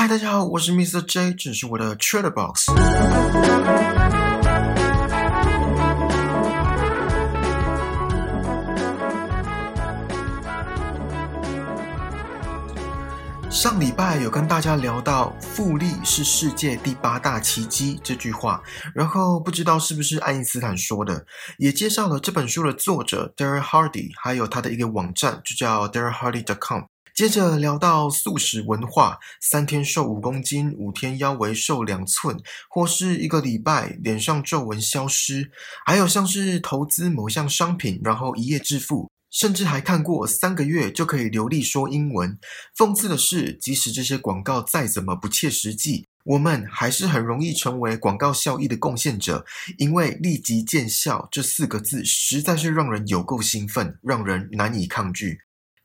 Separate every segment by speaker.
Speaker 1: 嗨，大家好，我是 Mr. J，这是我的 Trader Box。上礼拜有跟大家聊到“复利是世界第八大奇迹”这句话，然后不知道是不是爱因斯坦说的，也介绍了这本书的作者 Darren Hardy，还有他的一个网站，就叫 DarrenHardy.com。接着聊到素食文化，三天瘦五公斤，五天腰围瘦两寸，或是一个礼拜脸上皱纹消失，还有像是投资某项商品，然后一夜致富，甚至还看过三个月就可以流利说英文。讽刺的是，即使这些广告再怎么不切实际，我们还是很容易成为广告效益的贡献者，因为立即见效这四个字实在是让人有够兴奋，让人难以抗拒。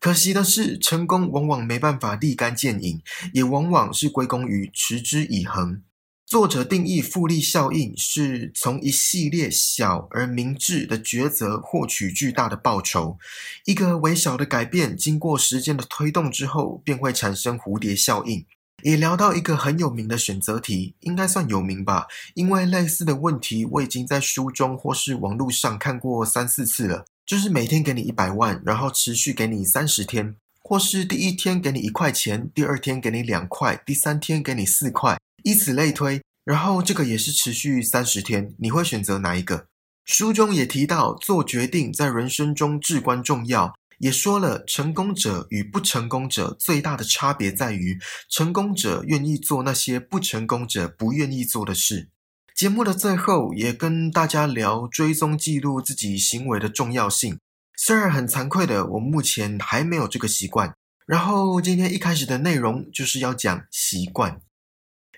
Speaker 1: 可惜的是，成功往往没办法立竿见影，也往往是归功于持之以恒。作者定义复利效应是从一系列小而明智的抉择获取巨大的报酬。一个微小的改变，经过时间的推动之后，便会产生蝴蝶效应。也聊到一个很有名的选择题，应该算有名吧，因为类似的问题我已经在书中或是网络上看过三四次了。就是每天给你一百万，然后持续给你三十天，或是第一天给你一块钱，第二天给你两块，第三天给你四块，以此类推。然后这个也是持续三十天，你会选择哪一个？书中也提到，做决定在人生中至关重要，也说了成功者与不成功者最大的差别在于，成功者愿意做那些不成功者不愿意做的事。节目的最后，也跟大家聊追踪记录自己行为的重要性。虽然很惭愧的，我目前还没有这个习惯。然后今天一开始的内容就是要讲习惯。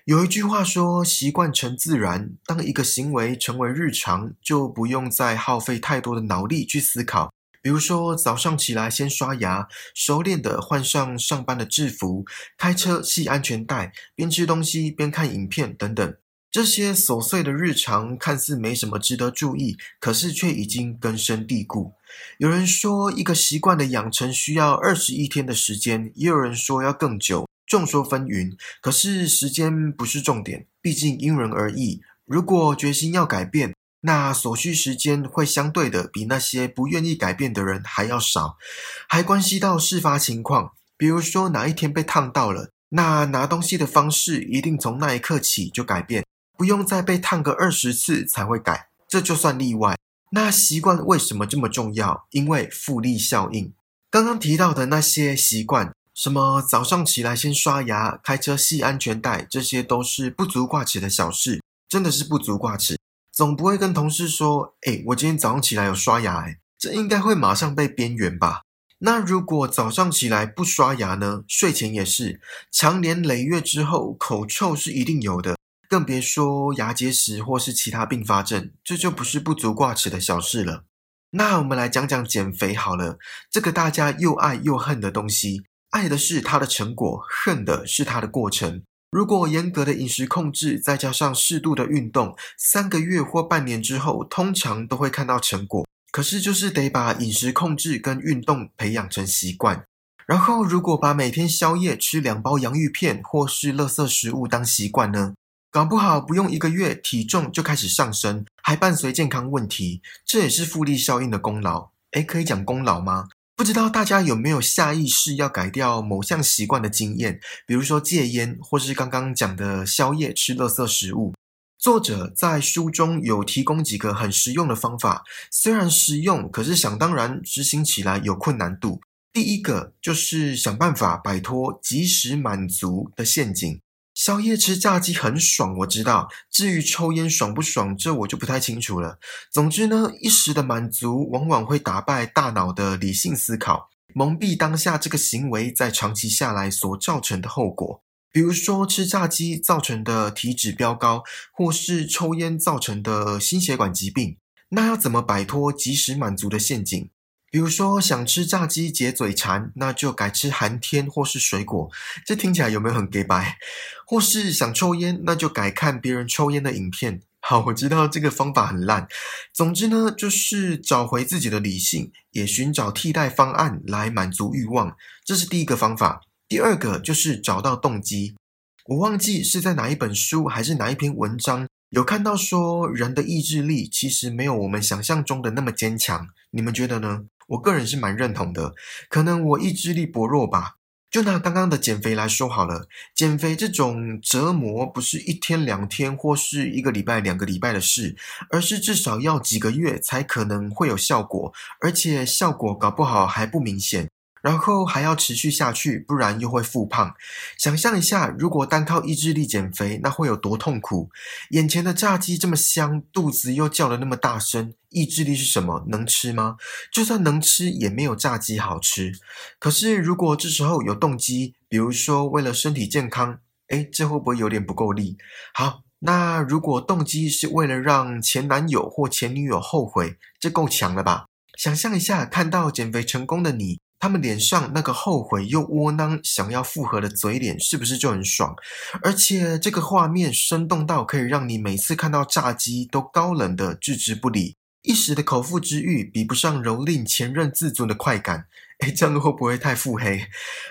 Speaker 1: 有一句话说：“习惯成自然。”当一个行为成为日常，就不用再耗费太多的脑力去思考。比如说，早上起来先刷牙，熟练的换上上班的制服，开车系安全带，边吃东西边看影片等等。这些琐碎的日常看似没什么值得注意，可是却已经根深蒂固。有人说，一个习惯的养成需要二十一天的时间，也有人说要更久，众说纷纭。可是时间不是重点，毕竟因人而异。如果决心要改变，那所需时间会相对的比那些不愿意改变的人还要少，还关系到事发情况。比如说哪一天被烫到了，那拿东西的方式一定从那一刻起就改变。不用再被烫个二十次才会改，这就算例外。那习惯为什么这么重要？因为复利效应。刚刚提到的那些习惯，什么早上起来先刷牙、开车系安全带，这些都是不足挂齿的小事，真的是不足挂齿。总不会跟同事说：“哎，我今天早上起来有刷牙。”哎，这应该会马上被边缘吧？那如果早上起来不刷牙呢？睡前也是，长年累月之后，口臭是一定有的。更别说牙结石或是其他并发症，这就不是不足挂齿的小事了。那我们来讲讲减肥好了，这个大家又爱又恨的东西，爱的是它的成果，恨的是它的过程。如果严格的饮食控制，再加上适度的运动，三个月或半年之后，通常都会看到成果。可是就是得把饮食控制跟运动培养成习惯。然后如果把每天宵夜吃两包洋芋片或是垃圾食物当习惯呢？搞不好不用一个月，体重就开始上升，还伴随健康问题，这也是复利效应的功劳。诶，可以讲功劳吗？不知道大家有没有下意识要改掉某项习惯的经验，比如说戒烟，或是刚刚讲的宵夜吃垃圾食物。作者在书中有提供几个很实用的方法，虽然实用，可是想当然执行起来有困难度。第一个就是想办法摆脱即时满足的陷阱。宵夜吃炸鸡很爽，我知道。至于抽烟爽不爽，这我就不太清楚了。总之呢，一时的满足往往会打败大脑的理性思考，蒙蔽当下这个行为在长期下来所造成的后果。比如说吃炸鸡造成的体脂飙高，或是抽烟造成的心血管疾病。那要怎么摆脱即时满足的陷阱？比如说想吃炸鸡解嘴馋，那就改吃寒天或是水果。这听起来有没有很 gay 白？或是想抽烟，那就改看别人抽烟的影片。好，我知道这个方法很烂。总之呢，就是找回自己的理性，也寻找替代方案来满足欲望。这是第一个方法。第二个就是找到动机。我忘记是在哪一本书还是哪一篇文章有看到说，人的意志力其实没有我们想象中的那么坚强。你们觉得呢？我个人是蛮认同的，可能我意志力薄弱吧。就拿刚刚的减肥来说好了，减肥这种折磨不是一天两天或是一个礼拜两个礼拜的事，而是至少要几个月才可能会有效果，而且效果搞不好还不明显。然后还要持续下去，不然又会复胖。想象一下，如果单靠意志力减肥，那会有多痛苦？眼前的炸鸡这么香，肚子又叫得那么大声，意志力是什么？能吃吗？就算能吃，也没有炸鸡好吃。可是如果这时候有动机，比如说为了身体健康，诶，这会不会有点不够力？好，那如果动机是为了让前男友或前女友后悔，这够强了吧？想象一下，看到减肥成功的你。他们脸上那个后悔又窝囊想要复合的嘴脸，是不是就很爽？而且这个画面生动到可以让你每次看到炸鸡都高冷的置之不理，一时的口腹之欲比不上蹂躏前任自尊的快感。哎，这样会不会太腹黑？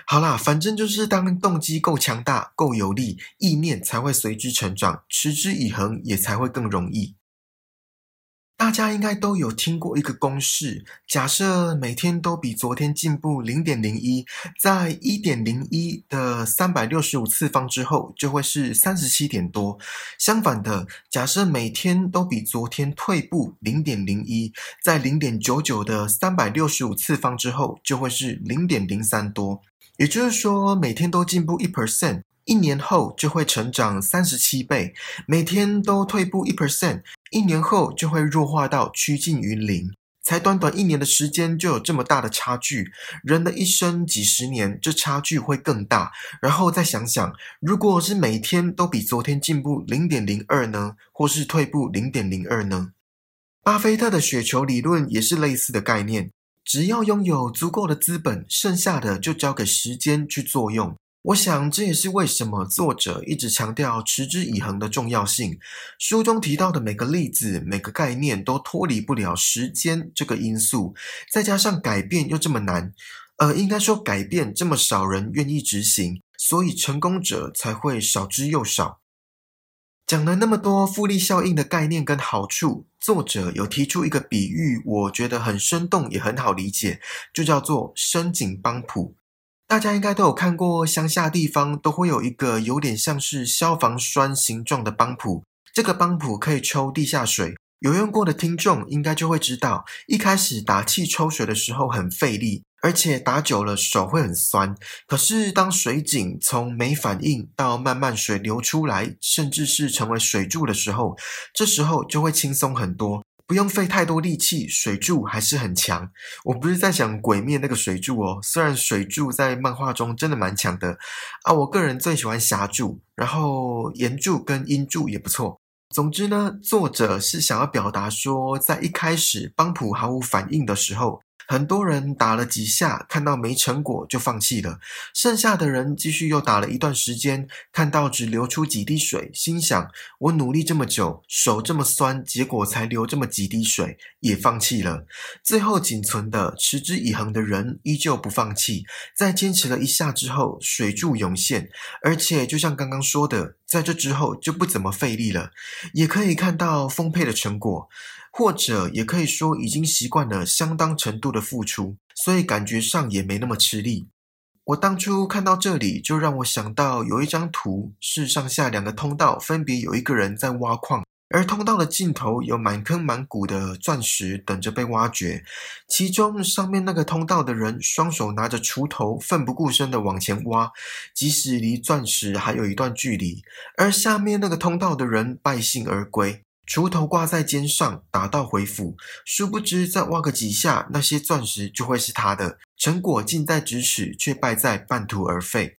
Speaker 1: 好啦，反正就是当动机够强大、够有力，意念才会随之成长，持之以恒也才会更容易。大家应该都有听过一个公式：假设每天都比昨天进步零点零一，在一点零一的三百六十五次方之后，就会是三十七点多。相反的，假设每天都比昨天退步零点零一，在零点九九的三百六十五次方之后，就会是零点零三多。也就是说，每天都进步一 percent。一年后就会成长三十七倍，每天都退步一 percent，一年后就会弱化到趋近于零。才短短一年的时间就有这么大的差距，人的一生几十年，这差距会更大。然后再想想，如果是每天都比昨天进步零点零二呢，或是退步零点零二呢？巴菲特的雪球理论也是类似的概念，只要拥有足够的资本，剩下的就交给时间去作用。我想，这也是为什么作者一直强调持之以恒的重要性。书中提到的每个例子、每个概念都脱离不了时间这个因素，再加上改变又这么难，呃，应该说改变这么少人愿意执行，所以成功者才会少之又少。讲了那么多复利效应的概念跟好处，作者有提出一个比喻，我觉得很生动也很好理解，就叫做深井帮浦。大家应该都有看过，乡下地方都会有一个有点像是消防栓形状的帮浦，这个帮浦可以抽地下水。有用过的听众应该就会知道，一开始打气抽水的时候很费力，而且打久了手会很酸。可是当水井从没反应到慢慢水流出来，甚至是成为水柱的时候，这时候就会轻松很多。不用费太多力气，水柱还是很强。我不是在讲鬼灭那个水柱哦，虽然水柱在漫画中真的蛮强的啊，我个人最喜欢霞柱，然后岩柱跟阴柱也不错。总之呢，作者是想要表达说，在一开始邦普毫无反应的时候。很多人打了几下，看到没成果就放弃了。剩下的人继续又打了一段时间，看到只流出几滴水，心想：我努力这么久，手这么酸，结果才流这么几滴水，也放弃了。最后仅存的持之以恒的人依旧不放弃，在坚持了一下之后，水柱涌现，而且就像刚刚说的，在这之后就不怎么费力了，也可以看到丰沛的成果。或者也可以说，已经习惯了相当程度的付出，所以感觉上也没那么吃力。我当初看到这里，就让我想到有一张图，是上下两个通道，分别有一个人在挖矿，而通道的尽头有满坑满谷的钻石等着被挖掘。其中上面那个通道的人，双手拿着锄头，奋不顾身的往前挖，即使离钻石还有一段距离；而下面那个通道的人，败兴而归。锄头挂在肩上，打道回府。殊不知，再挖个几下，那些钻石就会是他的。成果近在咫尺，却败在半途而废。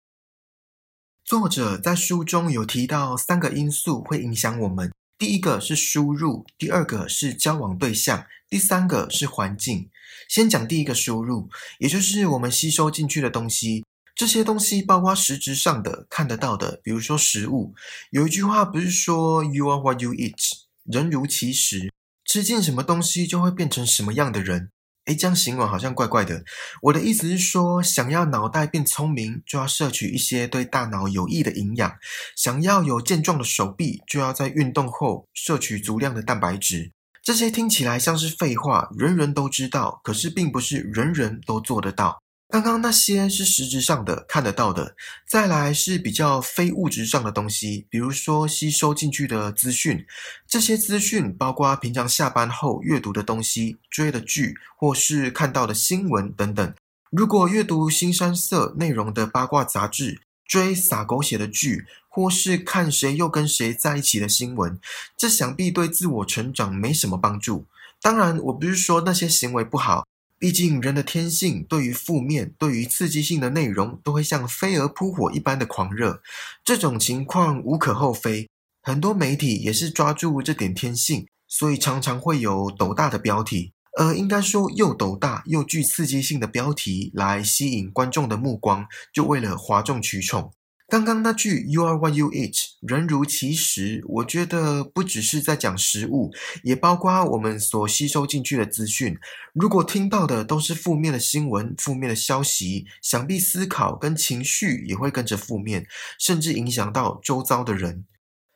Speaker 1: 作者在书中有提到三个因素会影响我们：第一个是输入，第二个是交往对象，第三个是环境。先讲第一个输入，也就是我们吸收进去的东西。这些东西包括实质上的、看得到的，比如说食物。有一句话不是说 “You are what you eat”。人如其食，吃进什么东西就会变成什么样的人。诶，这样形容好像怪怪的。我的意思是说，想要脑袋变聪明，就要摄取一些对大脑有益的营养；想要有健壮的手臂，就要在运动后摄取足量的蛋白质。这些听起来像是废话，人人都知道，可是并不是人人都做得到。刚刚那些是实质上的、看得到的，再来是比较非物质上的东西，比如说吸收进去的资讯。这些资讯包括平常下班后阅读的东西、追的剧，或是看到的新闻等等。如果阅读新山色内容的八卦杂志，追撒狗血的剧，或是看谁又跟谁在一起的新闻，这想必对自我成长没什么帮助。当然，我不是说那些行为不好。毕竟，人的天性对于负面、对于刺激性的内容，都会像飞蛾扑火一般的狂热。这种情况无可厚非，很多媒体也是抓住这点天性，所以常常会有斗大的标题，呃，应该说又斗大又具刺激性的标题来吸引观众的目光，就为了哗众取宠。刚刚那句 "You are what you eat"，人如其食，我觉得不只是在讲食物，也包括我们所吸收进去的资讯。如果听到的都是负面的新闻、负面的消息，想必思考跟情绪也会跟着负面，甚至影响到周遭的人。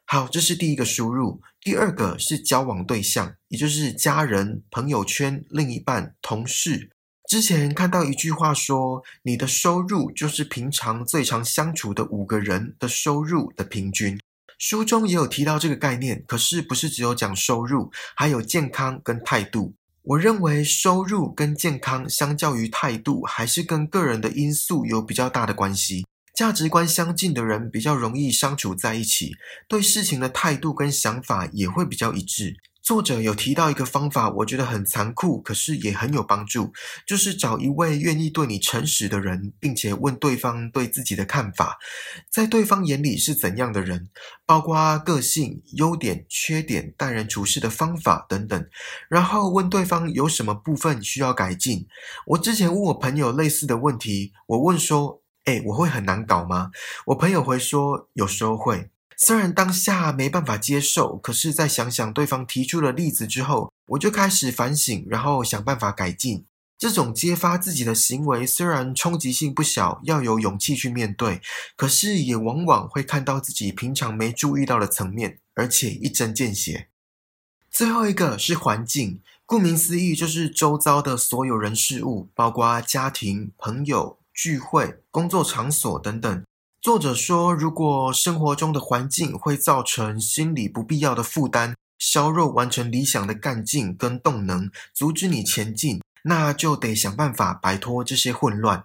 Speaker 1: 好，这是第一个输入。第二个是交往对象，也就是家人、朋友圈、另一半、同事。之前看到一句话说，你的收入就是平常最常相处的五个人的收入的平均。书中也有提到这个概念，可是不是只有讲收入，还有健康跟态度。我认为收入跟健康相较于态度，还是跟个人的因素有比较大的关系。价值观相近的人比较容易相处在一起，对事情的态度跟想法也会比较一致。作者有提到一个方法，我觉得很残酷，可是也很有帮助，就是找一位愿意对你诚实的人，并且问对方对自己的看法，在对方眼里是怎样的人，包括个性、优点、缺点、待人处事的方法等等，然后问对方有什么部分需要改进。我之前问我朋友类似的问题，我问说：“哎，我会很难搞吗？”我朋友回说：“有时候会。”虽然当下没办法接受，可是再想想对方提出的例子之后，我就开始反省，然后想办法改进。这种揭发自己的行为虽然冲击性不小，要有勇气去面对，可是也往往会看到自己平常没注意到的层面，而且一针见血。最后一个是环境，顾名思义就是周遭的所有人事物，包括家庭、朋友、聚会、工作场所等等。作者说，如果生活中的环境会造成心理不必要的负担，削弱完成理想的干劲跟动能，阻止你前进，那就得想办法摆脱这些混乱。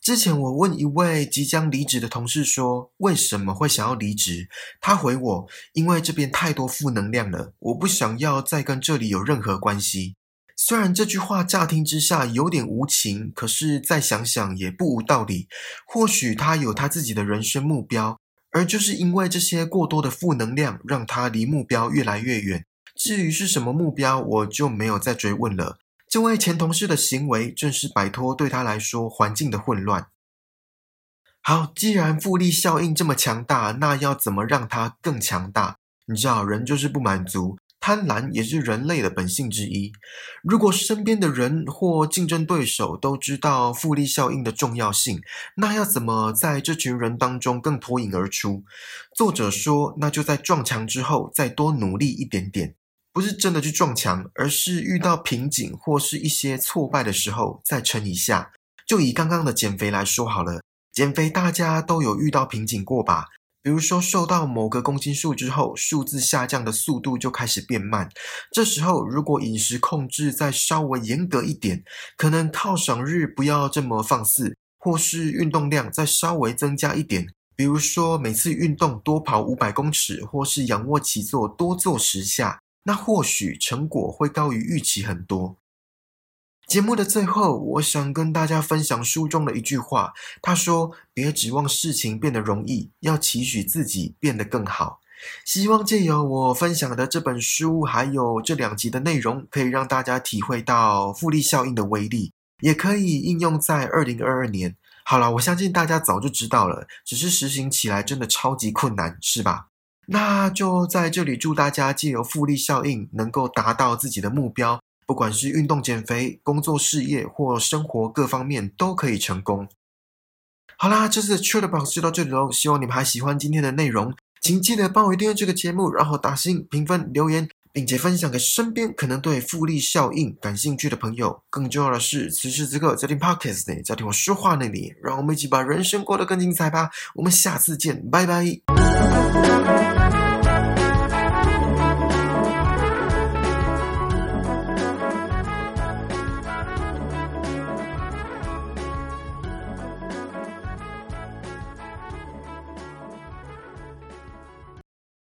Speaker 1: 之前我问一位即将离职的同事说，为什么会想要离职？他回我，因为这边太多负能量了，我不想要再跟这里有任何关系。虽然这句话乍听之下有点无情，可是再想想也不无道理。或许他有他自己的人生目标，而就是因为这些过多的负能量，让他离目标越来越远。至于是什么目标，我就没有再追问了。这位前同事的行为，正是摆脱对他来说环境的混乱。好，既然复利效应这么强大，那要怎么让它更强大？你知道，人就是不满足。贪婪也是人类的本性之一。如果身边的人或竞争对手都知道复利效应的重要性，那要怎么在这群人当中更脱颖而出？作者说，那就在撞墙之后再多努力一点点，不是真的去撞墙，而是遇到瓶颈或是一些挫败的时候再撑一下。就以刚刚的减肥来说好了，减肥大家都有遇到瓶颈过吧？比如说，瘦到某个公斤数之后，数字下降的速度就开始变慢。这时候，如果饮食控制再稍微严格一点，可能犒赏日不要这么放肆，或是运动量再稍微增加一点，比如说每次运动多跑五百公尺，或是仰卧起坐多做十下，那或许成果会高于预期很多。节目的最后，我想跟大家分享书中的一句话。他说：“别指望事情变得容易，要期许自己变得更好。”希望借由我分享的这本书，还有这两集的内容，可以让大家体会到复利效应的威力，也可以应用在二零二二年。好了，我相信大家早就知道了，只是实行起来真的超级困难，是吧？那就在这里祝大家借由复利效应，能够达到自己的目标。不管是运动减肥、工作事业或生活各方面都可以成功。好啦，这次的 True 宝就到这里喽，希望你们还喜欢今天的内容，请记得帮我订阅这个节目，然后打星、评分、留言。并且分享给身边可能对复利效应感兴趣的朋友。更重要的是，此时此刻在听 Podcast 呢，在听我说话那里，让我们一起把人生过得更精彩吧。我们下次见，拜拜。